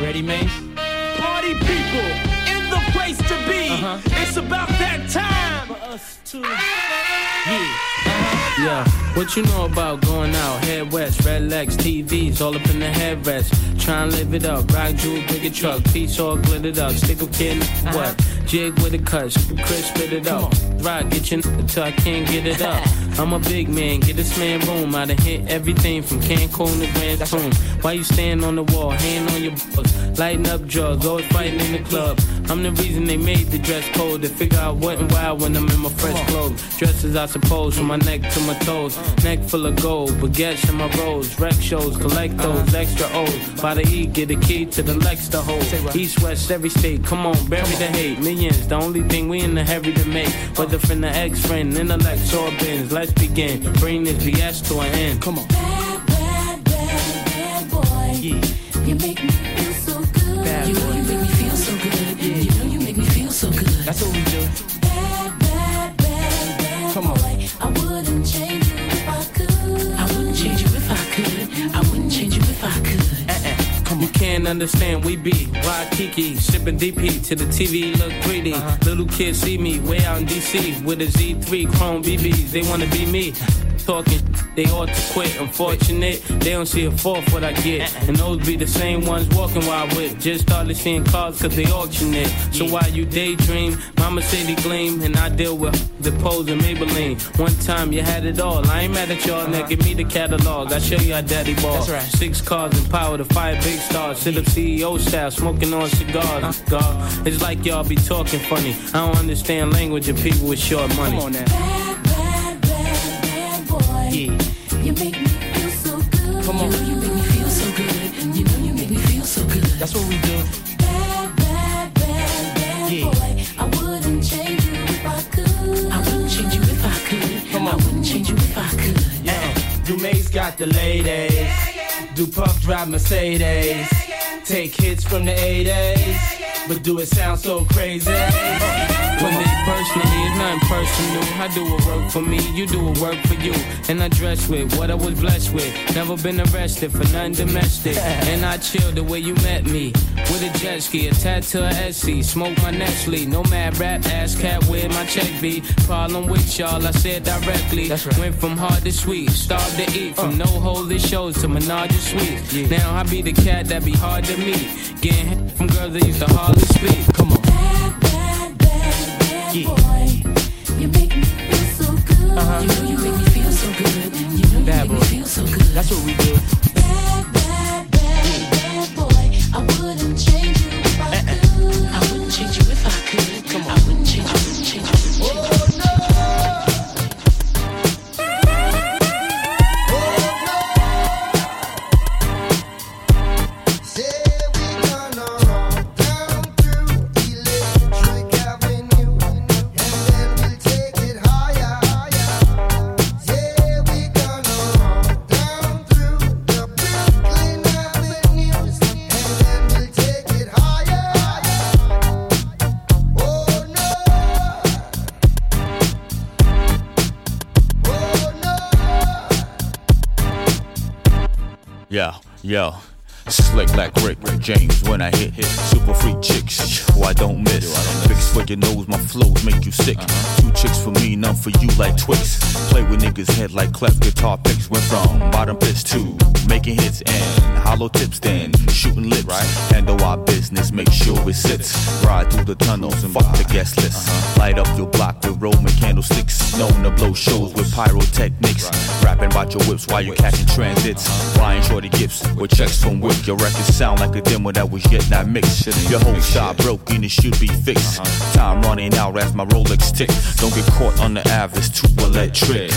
You ready, man? Party people in the place to be. Uh-huh. It's about that time For us too. Yeah. Yeah, what you know about going out? Head west, red legs, TVs, all up in the headrest. Try and live it up. Rock jewel, bigger truck, piece all glittered up. Stick a kid, what? Jig with a cut, Chris spit it up. Rock, get your till I can't get it up. I'm a big man, get this man room. I done hit everything from Cancun to Grand Tune. Why you stand on the wall, hand on your balls, lighting up drugs, always fighting in the club. I'm the reason they made the dress code to figure out what and why when I'm in my fresh clothes. Dresses, I suppose, from my neck to my toes. Neck full of gold, baguettes in my rolls. Rec shows, collect those extra O's. By the E, get a key to the Lex to hold. East, west, every state, come on, bury the hate. Millions, the only thing we in the heavy to make. Whether from the ex friend, intellect, or bins. Let's begin. Bring this BS to an end. Come on. Understand, we be Waikiki, shipping DP to the TV, look greedy. Uh-huh. Little kids see me way out in DC with a Z3 Chrome BBs, they wanna be me. Talking, they ought to quit. Unfortunate, they don't see a fourth what I get. Uh-uh. And those be the same ones walking while I whip. Just started seeing cars cause they auction it. So while you daydream, mama say they gleam, and I deal with the pose and Maybelline. One time you had it all. I ain't mad at y'all, now uh-huh. give me the catalog. I show you how daddy ball. That's right. Six cars and power to five big stars. Sit up CEO style, smoking on cigars. Uh-huh. God, it's like y'all be talking funny. I don't understand language of people with short money. Come on now. Yeah. You make me feel so good. Come on. You know you make me feel so good. You know you make me feel so good. That's what we do. Bad, bad, bad, bad Yeah. boy. I wouldn't change you if I could. I wouldn't change you if I could. Come I on. wouldn't change you if I could. Yeah. Uh. Dumae's got the ladies. Do Puff drive Mercedes. Take hits from the 80s. But do it sound so crazy? For me personally, it's nothing personal. I do what work for me, you do what work for you. And I dress with what I was blessed with. Never been arrested for nothing domestic. And I chill the way you met me. With a jet ski, a tattoo of Etsy. Smoke my Nestle. No mad rap, ass cat where my check be. Problem with y'all, I said directly. That's right. Went from hard to sweet, starved to eat. From uh. no holy shows to menage a suite. Now I be the cat that be hard to meet. Getting hit from girls that used to hardly speak. Come on. Bad, bad, bad, bad Yeah. boy. You make me feel so good. You know you make me feel so good. You know you Bad make me feel so good. That's what we do. You sick. Two chicks for me, none for you like Twix. Niggas' head like cleft guitar picks. Went from bottom pitch to making hits and hollow tips, then shooting lips. Right. Handle our business, make sure it sits. Ride through the tunnels and fuck the guest list. Light up your block with Roman candlesticks. Known to blow shows with pyrotechnics. Rapping about your whips while you're catching transits. Buying shorty gifts with checks from Wick. Your records sound like a demo that was yet not mixed. Your whole style broken, it should be fixed. Time running out as my Rolex tick. Don't get caught on the Ave, it's too electric.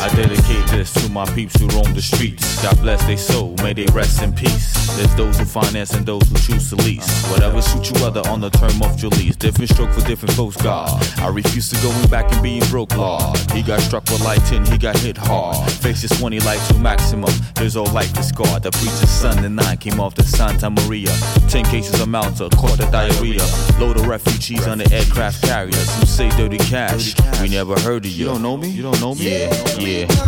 I dedicate this to my peeps who roam the streets. God bless their soul, may they rest in peace. There's those who finance and those who choose to lease. Whatever suits you other on the term of your lease. Different stroke for different folks, God. I refuse to go back and being broke, Lord. He got struck with lighting, he got hit hard. Face Faces 20 like to maximum. His whole life is scarred. The preacher's son and nine came off the Santa Maria. Ten cases of Malta, caught the diarrhea. Load of refugees on the aircraft carriers who say dirty cash. We never heard of you. You don't know me? You don't know me? Yeah, yeah, yeah.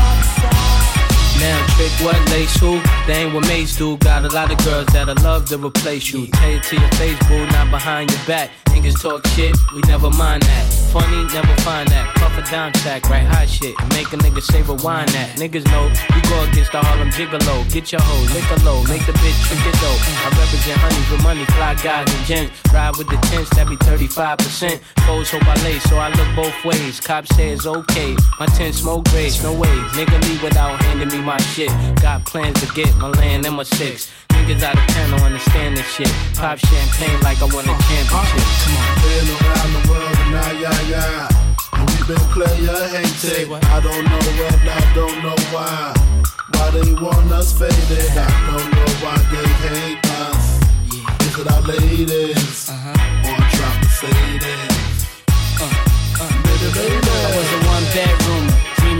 now replace you. Tell it to your face, boo, not behind your back. Niggas talk shit, we never mind that. Funny, never find that. Puff a down track, right hot shit. Make a nigga say rewind that. Niggas know you go against the Harlem Gigolo. Get your hoe, lick a low, make the bitch trick it though. I represent honeys with money, fly guys and gents. Ride with the tents, that be 35%. Foes hope I lay, so I look both ways. Cops say it's okay. My tent smoke grades, no way. Nigga leave without handing me my shit. Got plans to get my land and my six niggas out of town don't understand this shit. Pop champagne like I won a championship. Come on. Been around the world and now, yeah, yeah. And we been player hating. I don't know when, I don't know why. Why they want us faded? I don't know why they hate us. Yeah. Is it our ladies? Uh-huh. Or drop the faded? Uh, uh. Baby, baby. I was a one bedroom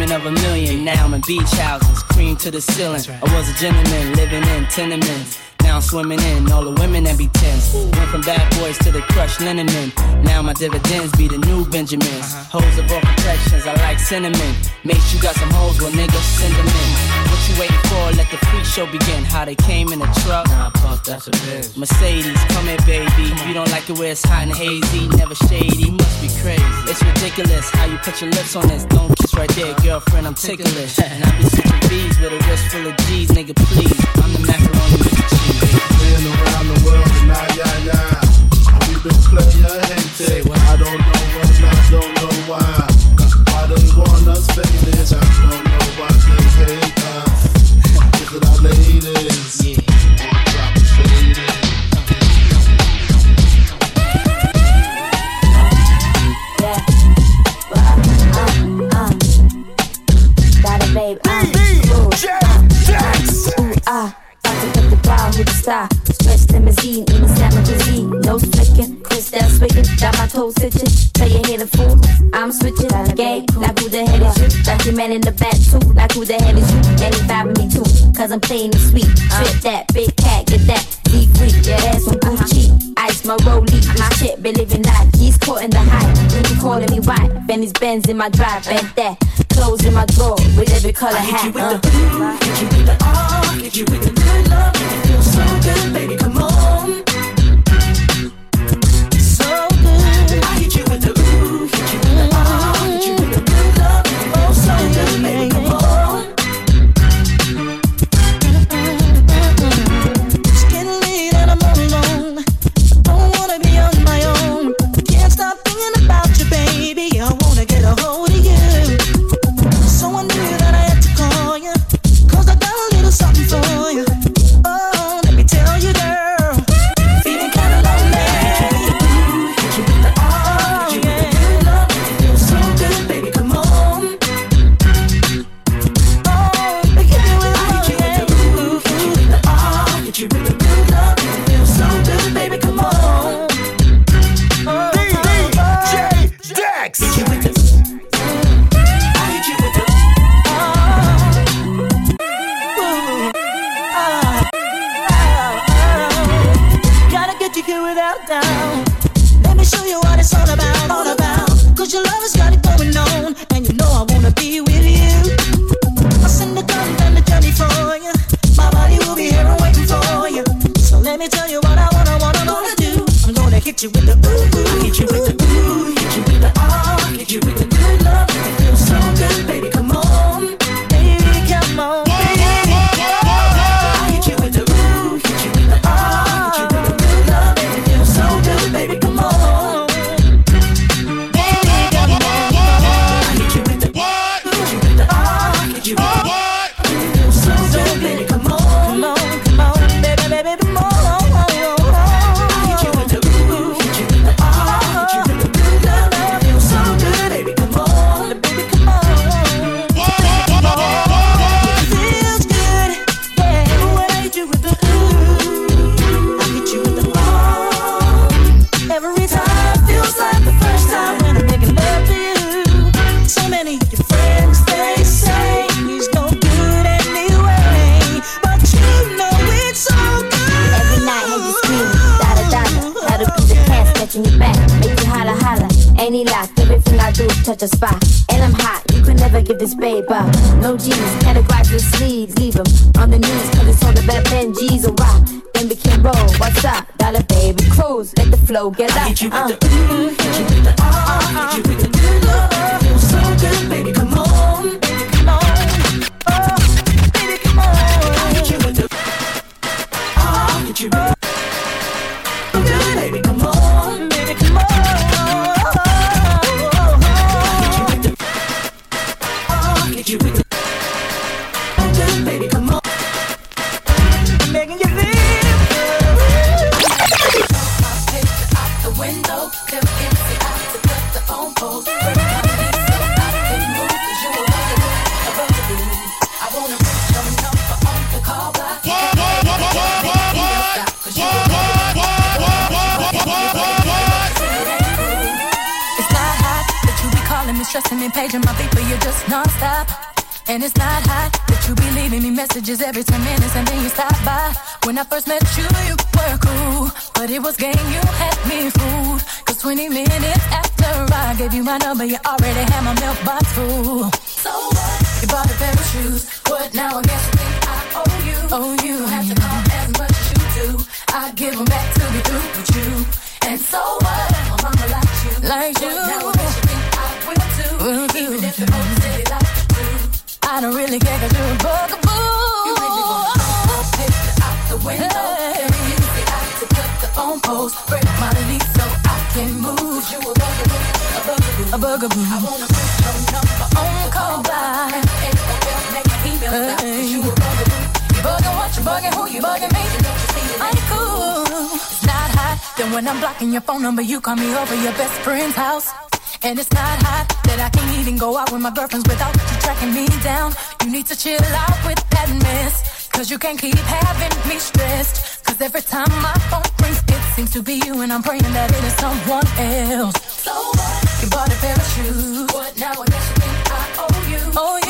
dreaming of a million. Now I'm in beach houses, cream to the ceiling. I was a gentleman living in tenements. Now I'm swimming in all the women that be tense. Went from bad boys to the crushed linen men. Now my dividends be the new Benjamins. Uh-huh. Hoes of all complexions, I like cinnamon. Make sure you got some hoes, well niggas send them in. What you waiting for? Let the freak show begin. How they came in a truck. Nah, puff, that's a bitch. Mercedes, come here, baby. You don't like it where it's hot and hazy, never shady. Must be crazy. It's ridiculous how you put your lips on this. Don't kiss right there, uh-huh. girlfriend. I'm ticklish. and I be sipping bees with a wrist full of G's, nigga. Please, I'm the macaroni with the cheese. Been around the world now, yeah, yeah. We been player hated. Eh. I don't know what, don't know why. Why they want us faded? I don't know why they hate us. Our ladies? Star. Stretch limousine in the cuisine. No flicking, crystal swinging, got my toes itching. Tell you hit a fool, I'm switching. The like who the hell is you? Got your man in the back too, like who the hell is you? And he me too, cause I'm playing the sweet. Trip that, big cat, get that. Deep freak, your ass on Gucci. Ice my rollie, my shit be living life. He's caught in the hype, he calling me white. Benny's Benz in my drive, bent that. Clothes in my drawer, with every color hat. Hit you with uh. the blue, hit you with the ah, hit you with the good love, it feel so good, baby, come on. Babe up. No G's, categorize the sleeves, leave them on the knees, cause it's all about Benji's or rock. Then we can roll, what's up? Dollar baby, cruise, let the flow get up. Hit you with Uh. the ooh, hit you with the ah, hit you with the good love. Feels so good, baby, come on, baby, come on. Paging my but you're just non-stop. And it's not hot that you be leaving me messages every 10 minutes and then you stop by. When I first met you, you were cool. But it was game, you had me fooled. Cause 20 minutes after I gave you my number, you already had my mailbox full. So what? You bought a pair of shoes. What now? I guess you think I owe you. Oh, you. don't have to call as much as you do. I give 'em back to be through with you. And so what? My mama likes you. Like What you. Now I don't really care cause you're a bugaboo. You make me wanna throw a out the window. Hey. Then you use the eye to cut the phone post. Break my lease so I can move. You a bugaboo, a bugaboo. A bugaboo. I wanna put your number on the call by. And make my email stop. 'cause you a bugaboo. You bugging what you bugging, who you bugging me? Don't you see it? I ain't cool. It's not hot. Then when I'm blocking your phone number, you call me over your best friend's house. And it's not hot that I can't even go out with my girlfriends without you tracking me down. You need to chill out with that mess. Cause you can't keep having me stressed. Cause every time my phone rings, it seems to be you. And I'm praying that it is someone else. So what? You bought a pair of shoes. What now? I guess you think I owe you. Oh,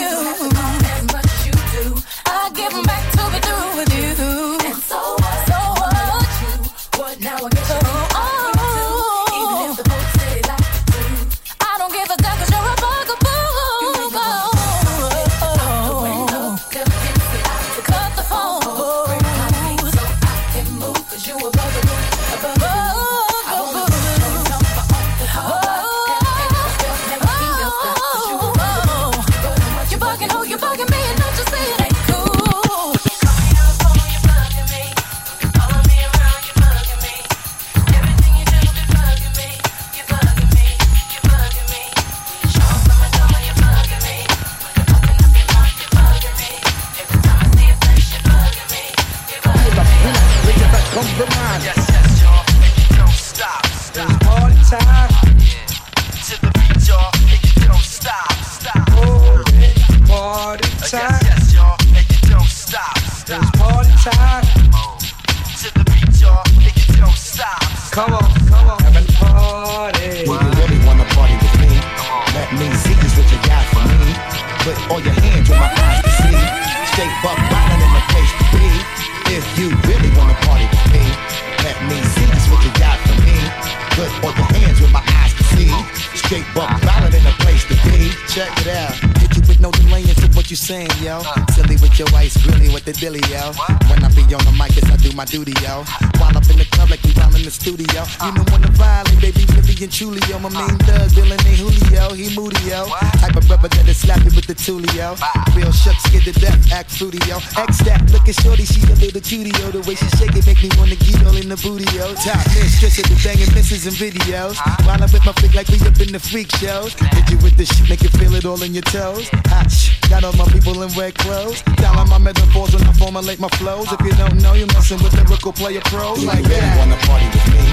yo. My main thug, Dylan ain't Julio, he moody, yo. Type of rubber that'll slap you with the tulio. Real shook, scared to death, act fruity, yo. X that, look at shorty, she a little cutie, yo. The way she shake it make me wanna get all in the booty, yo. Top mistress of the banging misses and videos. While I'm with my flick like we up in the freak shows. Hit you with the shit, make you feel it all in your toes. Hot shh, got all my people in red clothes. Dialing my metaphors when I formulate my flows. If you don't know, you're messing with lyrical player pros like really that. wanna party with me?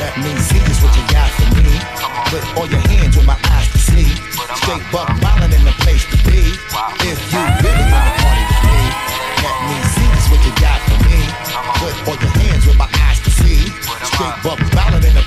Let me see just what you got for me. Put all your hands where my eyes can see. Straight buck wildin' in the place to be. If you really wanna party with me, let me see just what you got for me. Put all your hands where my eyes can see. Straight buck wildin' in the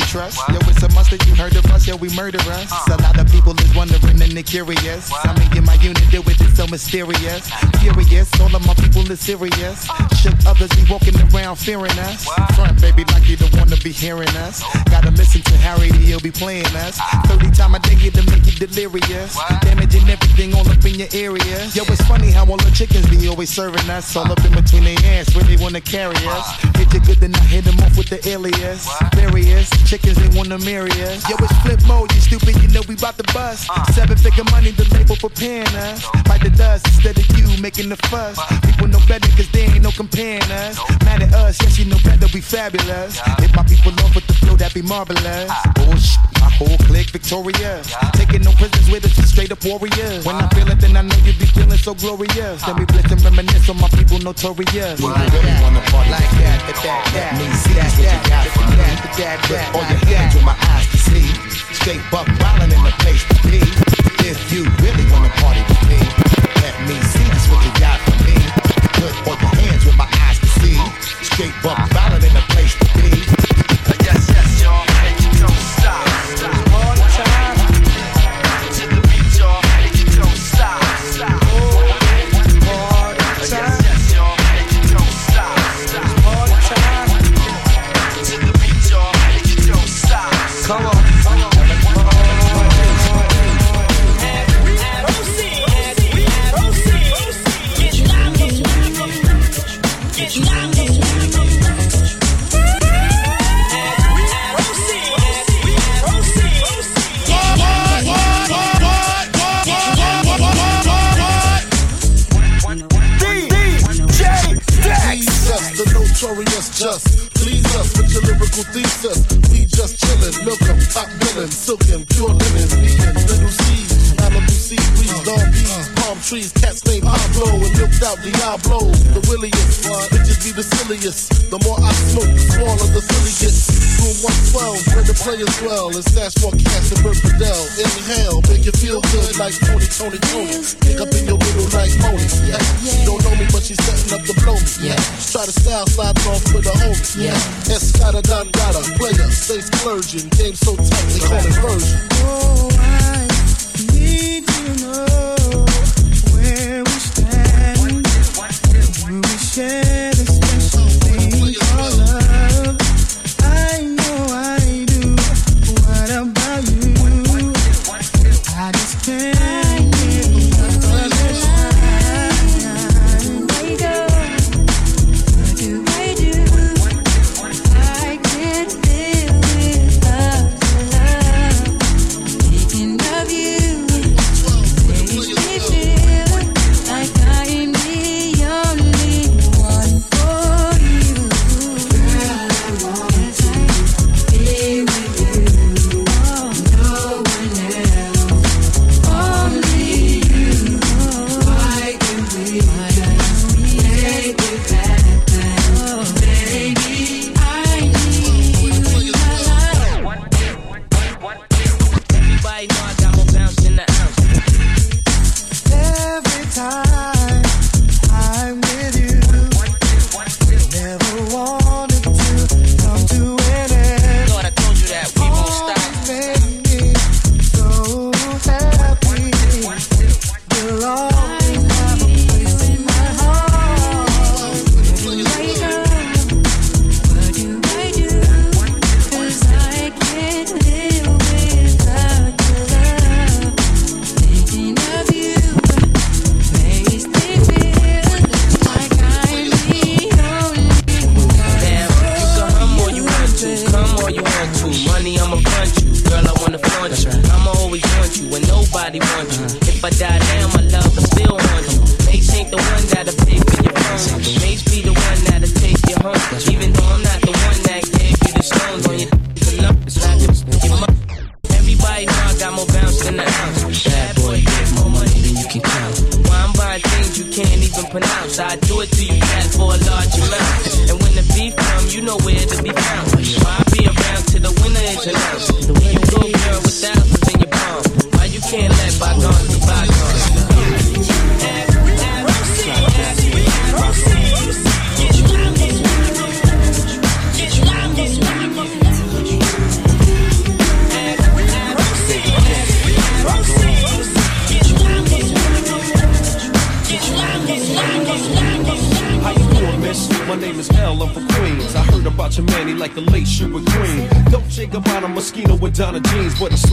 trust. Yo, it's a must that you heard of we murder us. A lot of people is wondering and they're curious. Some in my unit deal with it so mysterious. Furious, all of my people is serious. Shook others be walking around fearing us. Front, baby, like you don't wanna be hearing us. Gotta listen to Harry, he'll be playing us. 30 time a day to make you delirious. Damaging everything all up in your area. Yo, it's funny how all the chickens be always serving us. All up in between their ass where they wanna carry us. Hit you good, then I hit them off with the alias. Various chickens, they wanna marry us. Yo, it's flip mode, you stupid, you know we bout to bust. Uh. Seven figure money, the label preparing us. Bite the dust instead of you making the fuss. People know better cause they ain't no comparing us. Mad at us, yes, you know better, we fabulous. If my people love with the flow, that be marvelous. Ah. Bullshit, my whole clique victorious. Taking no prisoners with us, straight up warriors. When I uh. feel it, then I know you be feeling so glorious. Then we ah. blitz and reminisce on my people notorious. When you really wanna party like that, that, that, that, me see that's what you got from me. Put all your hands with my eyes to see. Straight buck wildin' in the place to be. If you really wanna party with me, let me see just what you got from me. Put all your hands with my eyes to see. Straight buck out Diablo. The williest, bitches be the silliest. The more I smoke, the smaller the silly gets. Room 112, where the players dwell, and stash more cash than Bert Fidel. Inhale, make you feel good like Tony, Toni, Toné. Pick up in your middle like Moni. Yeah. She don't know me, but she's setting up to blow me. Yeah. Try to style slide off with a homie. Yeah. Escada, Don Gata, player, stay splurging. Game so tight, they call it version. Oh, I need to know where I know I do. What about you? I just can't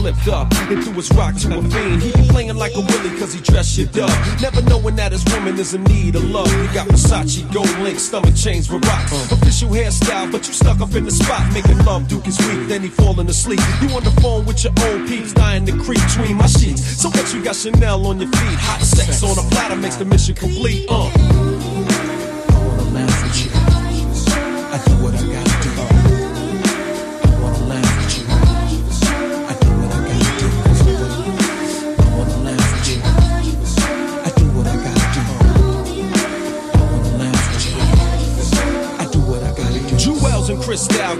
slipped up and threw his rock to a fiend. He be playing like a willy cause he dressed you up. Never knowing that his woman is in need of love. You got Versace, gold link, stomach chains with rocks. Official hairstyle, but you stuck up in the spot. Making love, Duke is weak, then he falling asleep. You on the phone with your old peeps, dying to creep between my sheets. So what you got Chanel on your feet? Hot sex on a platter makes the mission complete. Uh.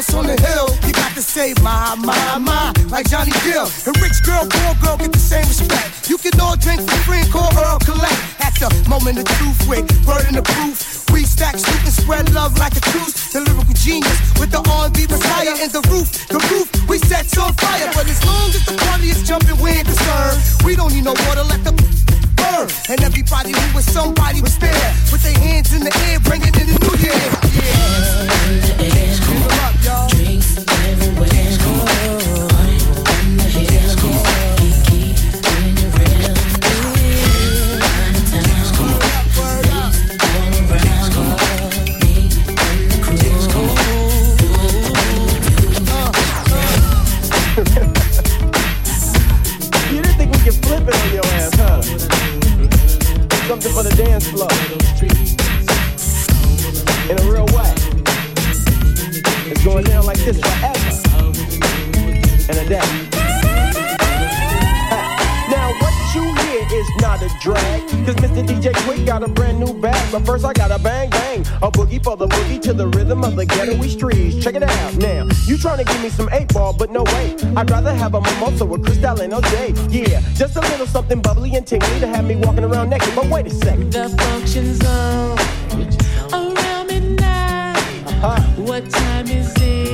House on the hill, you got to say my, my, my, like Johnny Gill. And rich girl, poor girl get the same respect. You can all drink for free and call Earl Collect. At the moment of truth with in the proof. We stack, scoop, and spread love like a truce. The lyrical genius with the R&B messiah and the roof. The roof we set on fire. But as long as the party is jumping, we ain't concerned. We don't need no water, let the burn. And everybody who was somebody was there. With their hands in the air, bringing in the new year. Yeah. Something for the dance floor. In a real way. Going down like this forever. And a day. Now what you hear is not a drag. Cause Mr. DJ Quik got a brand new bag. But first I got a bang bang. A boogie for the boogie to the rhythm of the ghetto streets. Check it out now. You trying to give me some eight ball, but no way. I'd rather have a mimosa with Cristal and OJ. Yeah, just a little something bubbly and tingly to have me walking around naked. But wait a second. The function zone around midnight. What time is it?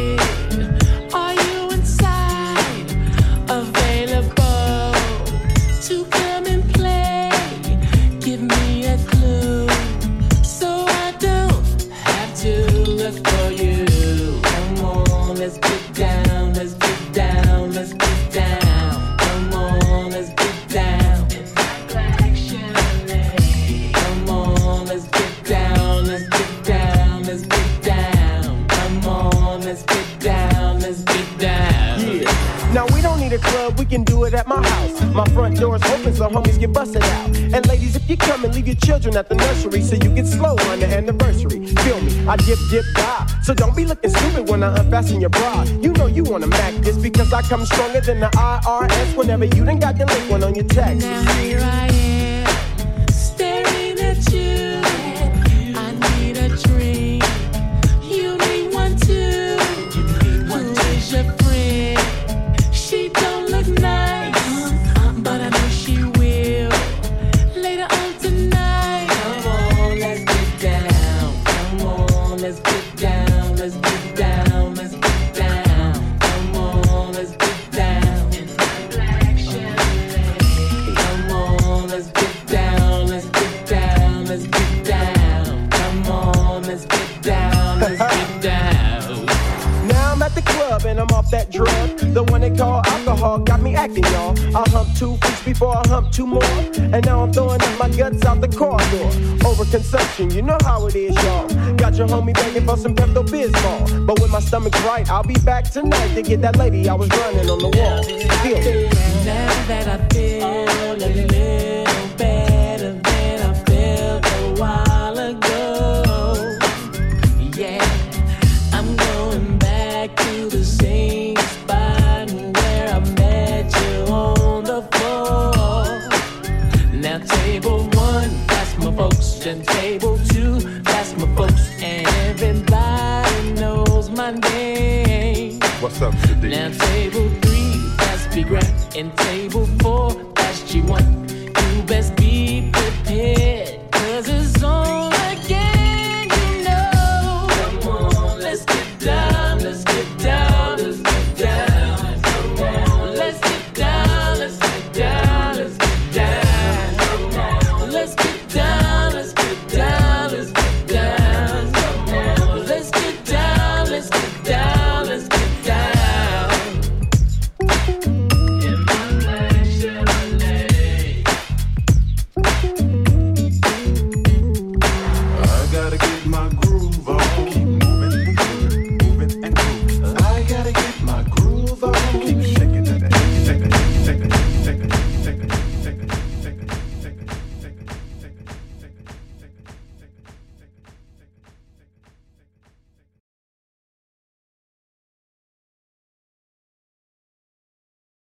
Can do it at my house. My front door's open so homies get busted out. And ladies, if you come and leave your children at the nursery so you get slow on the anniversary. Feel me, I dip, dip, die. So don't be looking stupid when I unfasten your bra. You know you wanna mac this because I come stronger than the IRS whenever you done got the link one on your text. Now here I am, alcohol got me acting, y'all. I humped two feet before I humped two more. And now I'm throwing up my guts out the car corridor. Overconsumption, you know how it is, y'all. Got your homie begging for some Pepto Bismol. But when my stomach's right, I'll be back tonight to get that lady I was running on the wall. Feel me? Now that I feel a little Now table three, Big Rap, and table four,